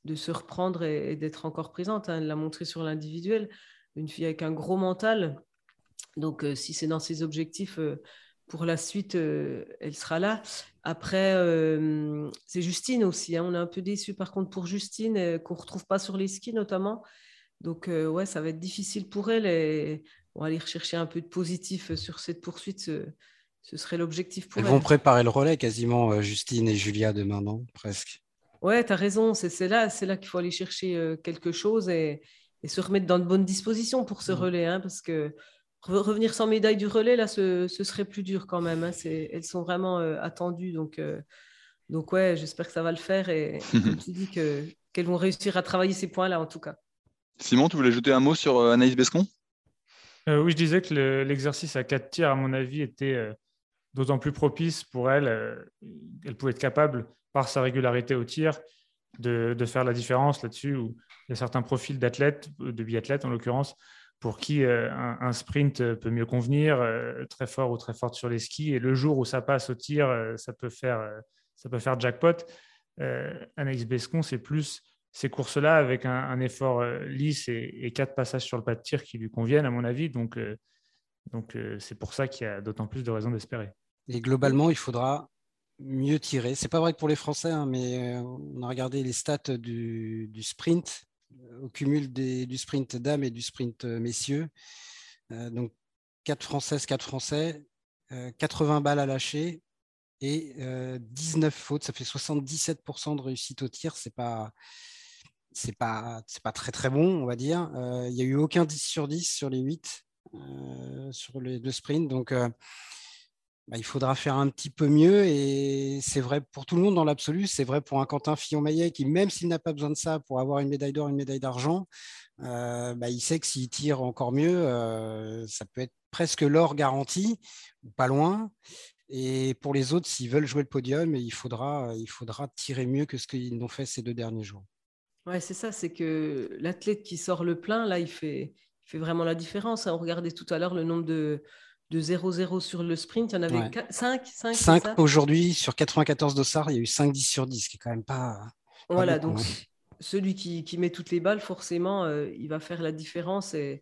E: de se reprendre et, d'être encore présente. Hein, elle l'a montré sur l'individuel. Une fille avec un gros mental. Donc, si c'est dans ses objectifs pour la suite, elle sera là. Après, c'est Justine aussi. Hein. On est un peu déçu par contre pour Justine, qu'on ne retrouve pas sur les skis notamment. Donc, euh, ouais, ça va être difficile pour elle et on va aller rechercher un peu de positif sur cette poursuite. Ce, serait l'objectif pour
C: Elles vont préparer le relais quasiment, euh, Justine et Julia, demain, non? Presque.
E: Ouais, tu as raison. C'est là, là qu'il faut aller chercher euh, quelque chose et, se remettre dans de bonnes dispositions pour ce mmh. relais. Hein, parce que revenir sans médaille du relais, là, ce, serait plus dur quand même. Hein, elles sont vraiment attendues. Donc, donc ouais, j'espère que ça va le faire et comme tu dis <laughs> qu'elles vont réussir à travailler ces points-là en tout cas.
A: Simon, tu voulais ajouter un mot sur euh, Anaïs Bescon?
F: Euh, Oui, je disais que l'exercice à quatre tirs, à mon avis, était euh, d'autant plus propice pour elle. elle pouvait être capable, par sa régularité au tir, de, faire la différence là-dessus. Où il y a certains profils d'athlètes, de biathlètes en l'occurrence, pour qui un, sprint peut mieux convenir, très fort ou très forte sur les skis. Et le jour où ça passe au tir, ça, peut faire, ça peut faire jackpot. Anaïs Bescon, c'est plus ces courses-là avec un, effort euh, lisse et, quatre passages sur le pas de tir qui lui conviennent, à mon avis. Donc, euh, donc euh, c'est pour ça qu'il y a d'autant plus de raisons d'espérer.
C: Et globalement, il faudra mieux tiré. C'est pas vrai que pour les Français, hein, mais on a regardé les stats du, sprint, au cumul du sprint dames et du sprint messieurs. donc, 4 Françaises, 4 Français, 80 balles à lâcher et 19 fautes. Ça fait 77% de réussite au tir. C'est pas c'est pas pas très très bon, on va dire. Il n'y a eu aucun 10 sur 10 sur les 8 sur les deux sprints. Donc, bah, il faudra faire un petit peu mieux. Et c'est vrai pour tout le monde dans l'absolu. C'est vrai pour un Quentin Fillon-Maillet qui, même s'il n'a pas besoin de ça pour avoir une médaille d'or, une médaille d'argent, bah, il sait que s'il tire encore mieux, ça peut être presque l'or garanti, ou pas loin. Et pour les autres, s'ils veulent jouer le podium, il faudra, tirer mieux que ce qu'ils ont fait ces deux derniers jours.
E: Ouais, c'est ça, c'est que l'athlète qui sort le plein, là, il fait, il fait vraiment la différence. On regardait tout à l'heure le nombre de, de 0-0 sur le sprint. Il y en avait 5, 5,
C: 5 aujourd'hui sur 94 dossards. Il y a eu 5-10 sur 10, ce qui est quand même pas.
E: voilà, donc hein. celui qui, qui, met toutes les balles, forcément, euh, il va faire la différence. Et,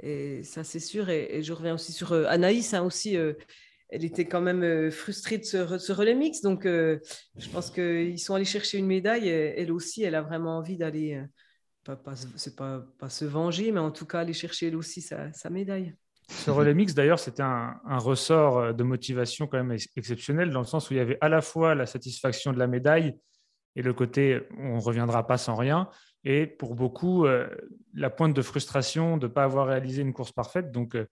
E: et ça, c'est sûr. Et, je reviens aussi sur euh, Anaïs, hein, aussi. Euh, elle était quand même frustrée de ce, relais mix. Donc, je pense qu'ils sont allés chercher une médaille. elle aussi, elle a vraiment envie d'aller, pas, pas, pas, pas se venger, mais en tout cas aller chercher elle aussi sa, sa médaille.
F: Ce relais mix, d'ailleurs, c'était un, ressort euh, de motivation quand même exceptionnel, dans le sens où il y avait à la fois la satisfaction de la médaille et le côté on ne reviendra pas sans rien, et pour beaucoup, euh, la pointe de frustration de ne pas avoir réalisé une course parfaite. Donc, euh,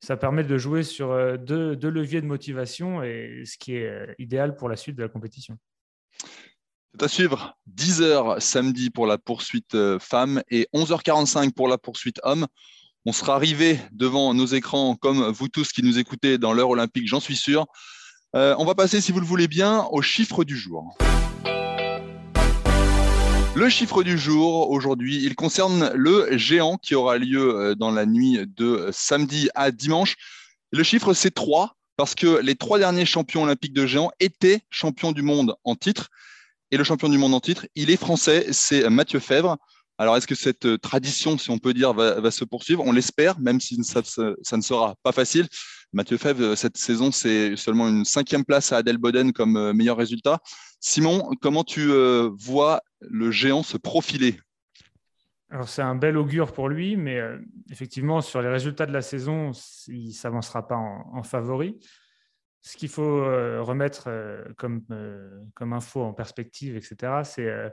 F: ça permet de jouer sur deux, leviers de motivation, et ce qui est idéal pour la suite de la compétition.
A: C'est à suivre. 10h samedi pour la poursuite femme et 11h45 pour la poursuite homme. On sera arrivé devant nos écrans, comme vous tous qui nous écoutez dans l'heure olympique, j'en suis sûr. Euh, on va passer, si vous le voulez bien, au chiffre du jour. Le chiffre du jour, aujourd'hui, il concerne le géant qui aura lieu euh, dans la nuit de samedi à dimanche. Le chiffre, c'est 3, parce que les trois derniers champions olympiques de géant étaient champions du monde en titre. Et le champion du monde en titre, il est français, c'est Mathieu Fèvre. Alors, est-ce que cette euh, tradition, si on peut dire, va, se poursuivre? On l'espère, même si ça, ne sera pas facile. Mathieu Fèvre, euh, cette saison, c'est seulement une cinquième place à Adelboden comme euh, meilleur résultat. Simon, comment tu vois le géant se profiler?
F: Alors c'est un bel augure pour lui, mais effectivement sur les résultats de la saison, il ne s'avancera pas en, favori. Ce qu'il faut remettre comme, comme info en perspective, etc., c'est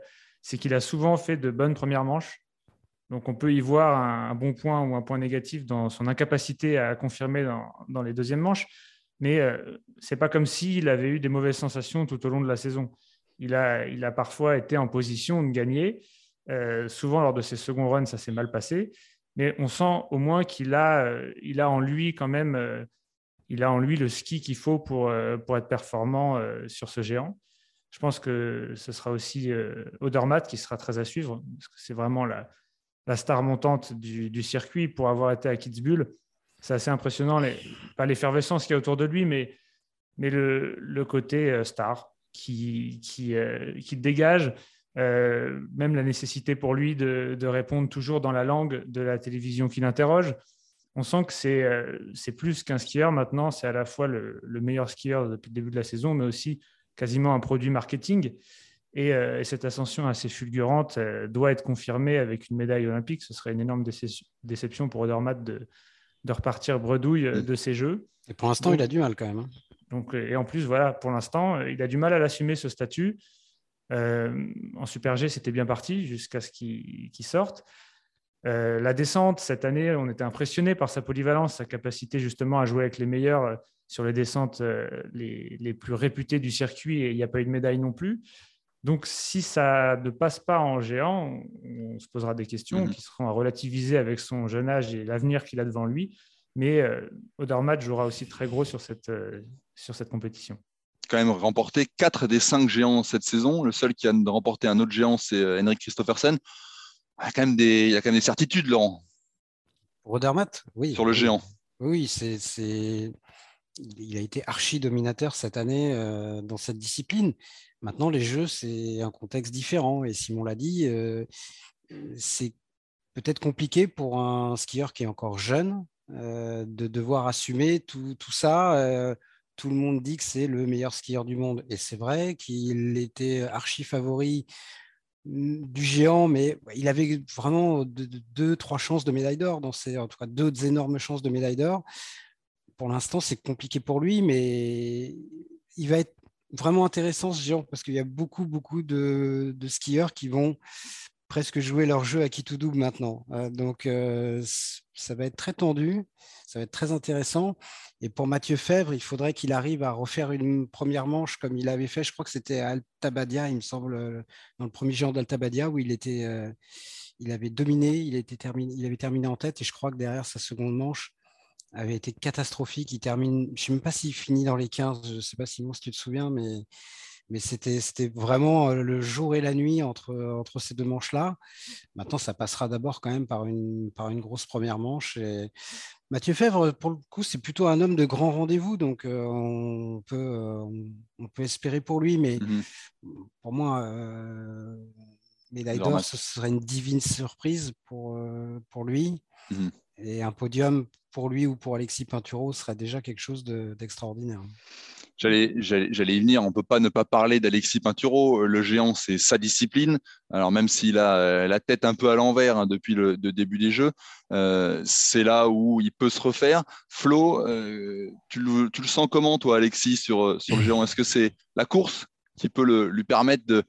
F: c'est qu'il a souvent fait de bonnes premières manches. Donc on peut y voir un, bon point ou un point négatif dans son incapacité à confirmer dans, les deuxièmes manches. Mais euh, ce n'est pas comme s'il avait eu des mauvaises sensations tout au long de la saison. Il a, il a parfois été en position de gagner. Euh, souvent lors de ses seconds runs, ça s'est mal passé. Mais on sent au moins qu'il a, euh, il a en lui quand même, il a en lui le ski qu'il faut pour, pour être performant sur ce géant. Je pense que ce sera aussi euh, Odermatt qui sera très à suivre, parce que c'est vraiment la, star montante du, circuit pour avoir été à Kitzbühel. C'est assez impressionnant, pas l'effervescence qu'il y a autour de lui, mais, le, côté euh, star qui, qui, euh, dégage, même la nécessité pour lui de, répondre toujours dans la langue de la télévision qui l'interroge. On sent que c'est plus qu'un skieur maintenant, c'est à la fois le meilleur skieur depuis le début de la saison, mais aussi quasiment un produit marketing. Euh, et, cette ascension assez fulgurante euh, doit être confirmée avec une médaille olympique. Ce serait une énorme déception pour Odermatt de, de repartir bredouille euh, mm. de ces Jeux.
C: Et pour l'instant, il a du mal quand même. Hein.
F: Donc, et en plus, voilà, pour l'instant, il a du mal à l'assumer ce statut. en Super G, c'était bien parti jusqu'à ce qu'il sorte. la descente, cette année, on était impressionné par sa polyvalence, sa capacité justement à jouer avec les meilleurs sur les descentes euh, les, plus réputées du circuit et il n'y a pas eu de médaille non plus. Donc, si ça ne passe pas en géant, on, se posera des questions mhm. qui seront à relativiser avec son jeune âge et l'avenir qu'il a devant lui. Mais euh, Odermatt jouera aussi très gros sur cette, euh, sur cette compétition.
A: Quand même remporté 4 des 5 géants cette saison. Le seul qui a remporté un autre géant, c'est euh, Henrik Christophersen. Il y a quand même des, il y a quand même des certitudes, Laurent.
C: Odermatt, oui.
A: Sur le géant.
C: Oui, c'est il a été archi-dominateur cette année euh, dans cette discipline. Maintenant, les jeux, c'est un contexte différent. Et Simon l'a dit, euh, c'est peut-être compliqué pour un skieur qui est encore jeune euh, de devoir assumer tout, ça tout le monde dit que c'est le meilleur skieur du monde. Et c'est vrai qu'il était archi favori mm, du géant, mais il avait vraiment deux, trois chances de médaille d'or, dans en tout cas deux énormes chances de médaille d'or. Pour l'instant, c'est compliqué pour lui, mais il va être vraiment intéressant ce géant parce qu'il y a beaucoup, beaucoup de, skieurs qui vont presque jouer leur jeu à qui tout double maintenant. Euh, donc, euh, ça va être très tendu, ça va être très intéressant. Et pour Mathieu Fèvre, il faudrait qu'il arrive à refaire une première manche comme il avait fait, je crois que c'était à Altabadia, il me semble, euh, dans le premier géant d'Altabadia, où il était. il avait dominé, il, était terminé, il avait terminé en tête, et je crois que derrière sa seconde manche, avait été catastrophique. Il termine, je ne sais même pas s'il finit dans les 15, je ne sais pas Simon si tu te souviens, mais, mais c'était, c'était vraiment euh, le jour et la nuit entre, entre ces deux manches-là. Maintenant, ça passera d'abord quand même par une, par une grosse première manche. Et Mathieu Fèvre, pour le coup, c'est plutôt un homme de grand rendez-vous, donc euh, on, peut, euh, on, peut espérer pour lui, mais mmh pour moi, euh, médaille d'or, ce serait une divine surprise pour, pour lui. Mmh et un podium lui ou pour Alexis Pinturo serait déjà quelque chose d'extraordinaire.
A: J'allais, y venir. On ne peut pas ne pas parler d'Alexis Pinturo. Le géant, c'est sa discipline. Alors même s'il a euh, la tête un peu à l'envers hein, depuis le début des Jeux, euh, c'est là où il peut se refaire. Flo, euh, tu, le, tu, le, sens comment, toi, Alexis, sur, sur le géant? Est-ce que c'est la course qui peut lui permettre de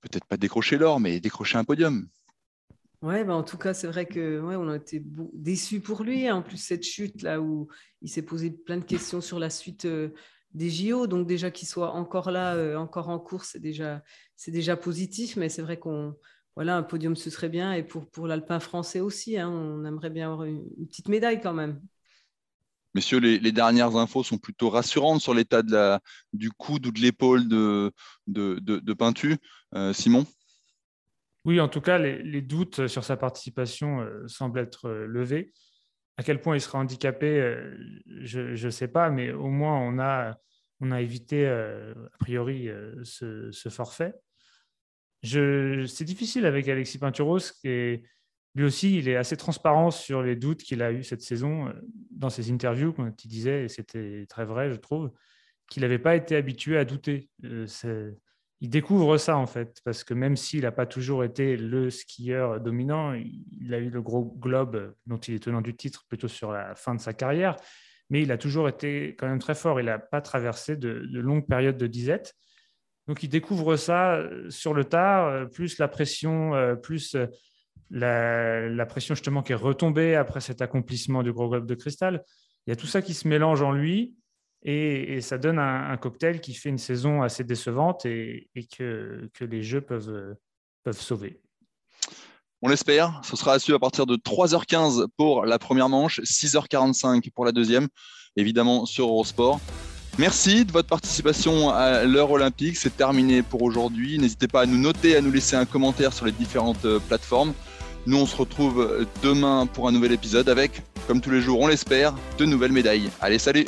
A: peut-être pas décrocher l'or, mais décrocher un podium?
E: Ouais, bah en tout cas, c'est vrai que ouais, on a été déçus pour lui. En plus, cette chute là où il s'est posé plein de questions sur la suite euh, des JO, donc déjà qu'il soit encore là, euh, encore en course, c'est déjà, c'est déjà positif. Mais c'est vrai qu'on, voilà, un podium ce serait bien et pour pour l'alpin français aussi, hein, on aimerait bien avoir une, petite médaille quand même.
A: Messieurs, les, dernières infos sont plutôt rassurantes sur l'état de la, du coude ou de l'épaule de, de, de. Euh, Simon?
F: Oui, en tout cas, les, doutes sur sa participation euh, semblent être euh, levés. À quel point il sera handicapé, euh, je ne sais pas, mais au moins on a, évité a priori ce, forfait. C'est difficile avec Alexis Pinturos, et lui aussi, il est assez transparent sur les doutes qu'il a eu cette saison dans ses interviews, comme tu disais, et c'était très vrai, je trouve, qu'il n'avait pas été habitué à douter il découvre ça en fait, parce que même s'il n'a pas toujours été le skieur dominant, il a eu le gros globe dont il est tenant du titre plutôt sur la fin de sa carrière, mais il a toujours été quand même très fort. Il n'a pas traversé de, longues périodes de disette. Donc il découvre ça euh, sur le tard, euh, plus la pression, euh, plus la, la pression justement qui est retombée après cet accomplissement du gros globe de cristal. Il y a tout ça qui se mélange en lui. Et, ça donne un, cocktail qui fait une saison assez décevante et, que, les jeux peuvent, peuvent sauver.
A: On l'espère. Ce sera à à partir de 3h15 pour la première manche, 6h45 pour la deuxième, évidemment sur Eurosport. Merci de votre participation à l'heure olympique. C'est terminé pour aujourd'hui. N'hésitez pas à nous noter, à nous laisser un commentaire sur les différentes euh, plateformes. Nous, on se retrouve demain pour un nouvel épisode avec, comme tous les jours, on l'espère, de nouvelles médailles. Allez, salut